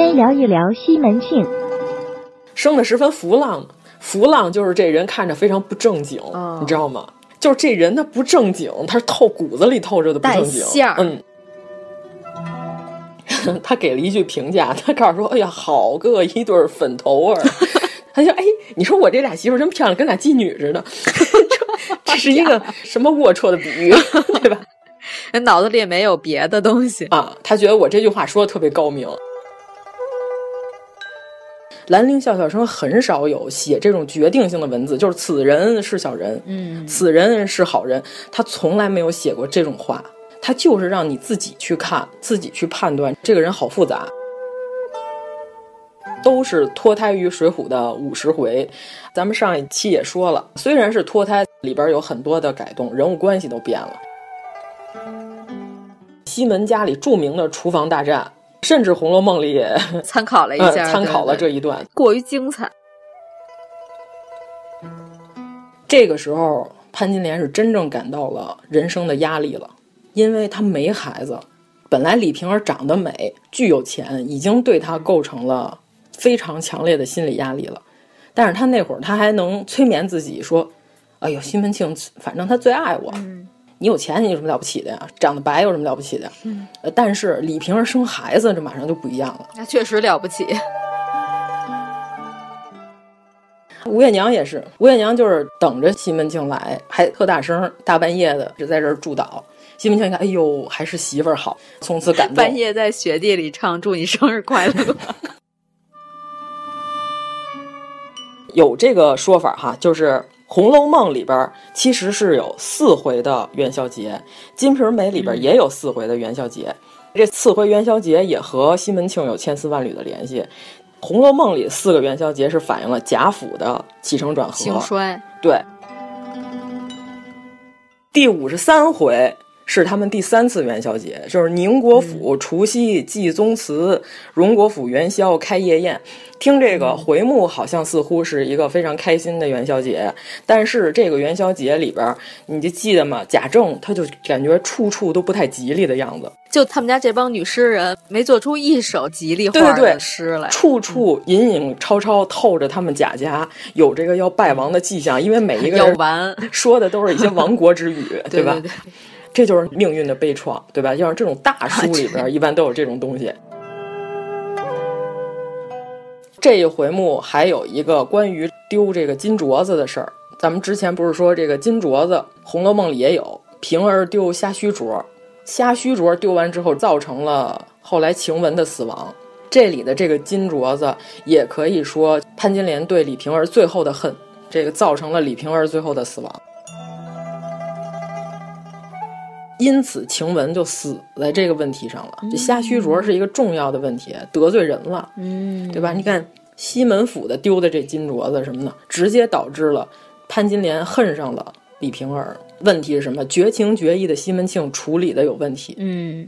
天聊一聊西门庆，生的十分浮浪，浮浪就是这人看着非常不正经，哦你知道吗？就是这人他不正经，他是透骨子里透着的不正经馅儿。嗯，他给了一句评价，他告诉说：“哎呀，好个一对粉头儿。”他就哎，你说我这俩媳妇儿真漂亮，跟俩妓女似的。这是一个什么龌龊的比喻，对吧？人脑子里也没有别的东西啊。他觉得我这句话说的特别高明。兰陵笑笑生很少有写这种决定性的文字，就是此人是小人，嗯，此人是好人，他从来没有写过这种话。他就是让你自己去看，自己去判断这个人好复杂。都是脱胎于《水浒》的五十回，咱们上一期也说了，虽然是脱胎，里边有很多的改动，人物关系都变了。西门家里著名的厨房大战，甚至《红楼梦》里也 参考了一下，呃、参考了这一段，过于精彩。这个时候，潘金莲是真正感到了人生的压力了，因为她没孩子。本来李瓶儿长得美，巨有钱，已经对她构成了非常强烈的心理压力了。但是她那会儿，她还能催眠自己说：“哎呦，西门庆，反正他最爱我。嗯、你有钱，你有什么了不起的呀？长得白有什么了不起的？嗯、呃，但是李瓶儿生孩子，这马上就不一样了。那确实了不起。吴月娘也是，吴月娘就是等着西门庆来，还特大声，大半夜的就在这儿祝祷。西门庆一看，哎呦，还是媳妇儿好，从此感动。半夜在雪地里唱“祝你生日快乐”。有这个说法哈，就是《红楼梦》里边其实是有四回的元宵节，《金瓶梅》里边也有四回的元宵节。嗯、这四回元宵节也和西门庆有千丝万缕的联系。《红楼梦》里四个元宵节是反映了贾府的起承转合、兴衰。对，第五十三回。是他们第三次元宵节，就是宁国府除夕祭宗祠，荣国府元宵开夜宴。听这个回目，好像似乎是一个非常开心的元宵节，但是这个元宵节里边，你就记得吗？贾政他就感觉处处都不太吉利的样子。就他们家这帮女诗人没做出一首吉利话的诗来，处处隐隐绰绰透着他们贾家有这个要败亡的迹象，因为每一个人完说的都是一些亡国之语，对吧？这就是命运的悲怆，对吧？要是这种大书里边，一般都有这种东西。这一回目还有一个关于丢这个金镯子的事儿。咱们之前不是说这个金镯子，《红楼梦》里也有，平儿丢虾须镯，虾须镯丢完之后，造成了后来晴雯的死亡。这里的这个金镯子，也可以说潘金莲对李瓶儿最后的恨，这个造成了李瓶儿最后的死亡。因此，晴雯就死在这个问题上了。这虾须镯是一个重要的问题，得罪人了，嗯，对吧？你看西门府的丢的这金镯子什么的，直接导致了潘金莲恨上了李瓶儿。问题是什么？绝情绝义的西门庆处理的有问题。嗯，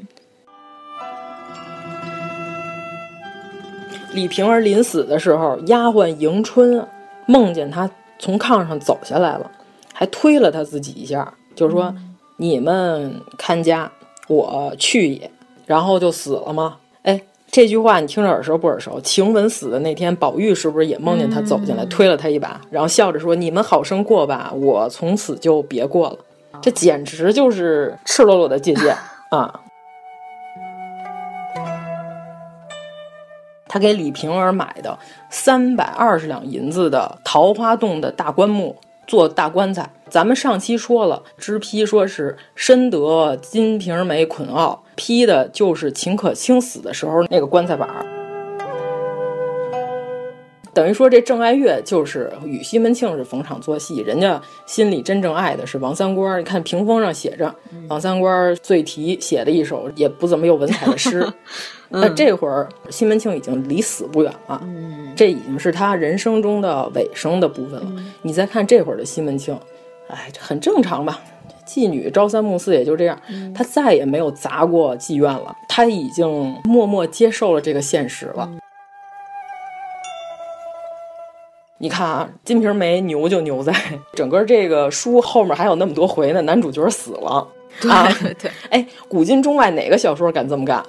李瓶儿临死的时候，丫鬟迎春梦见她从炕上走下来了，还推了她自己一下，就是说。嗯你们看家，我去也，然后就死了吗？哎，这句话你听着耳熟不耳熟？晴雯死的那天，宝玉是不是也梦见他走进来，嗯、推了他一把，然后笑着说：“你们好生过吧，我从此就别过了。”这简直就是赤裸裸的借鉴 啊！他给李瓶儿买的三百二十两银子的桃花洞的大棺木。做大棺材，咱们上期说了，支批说是深得金瓶梅捆奥，批的就是秦可卿死的时候那个棺材板。等于说这郑爱月就是与西门庆是逢场作戏，人家心里真正爱的是王三官。你看屏风上写着王三官醉题写的一首也不怎么有文采的诗。那这会儿西门庆已经离死不远了，嗯，这已经是他人生中的尾声的部分了。嗯、你再看这会儿的西门庆，哎，这很正常吧？妓女朝三暮四也就这样，嗯、他再也没有砸过妓院了，他已经默默接受了这个现实了。你看啊，《金瓶梅》牛就牛在整个这个书后面还有那么多回呢，男主角死了。对啊，对对，哎，古今中外哪个小说敢这么干？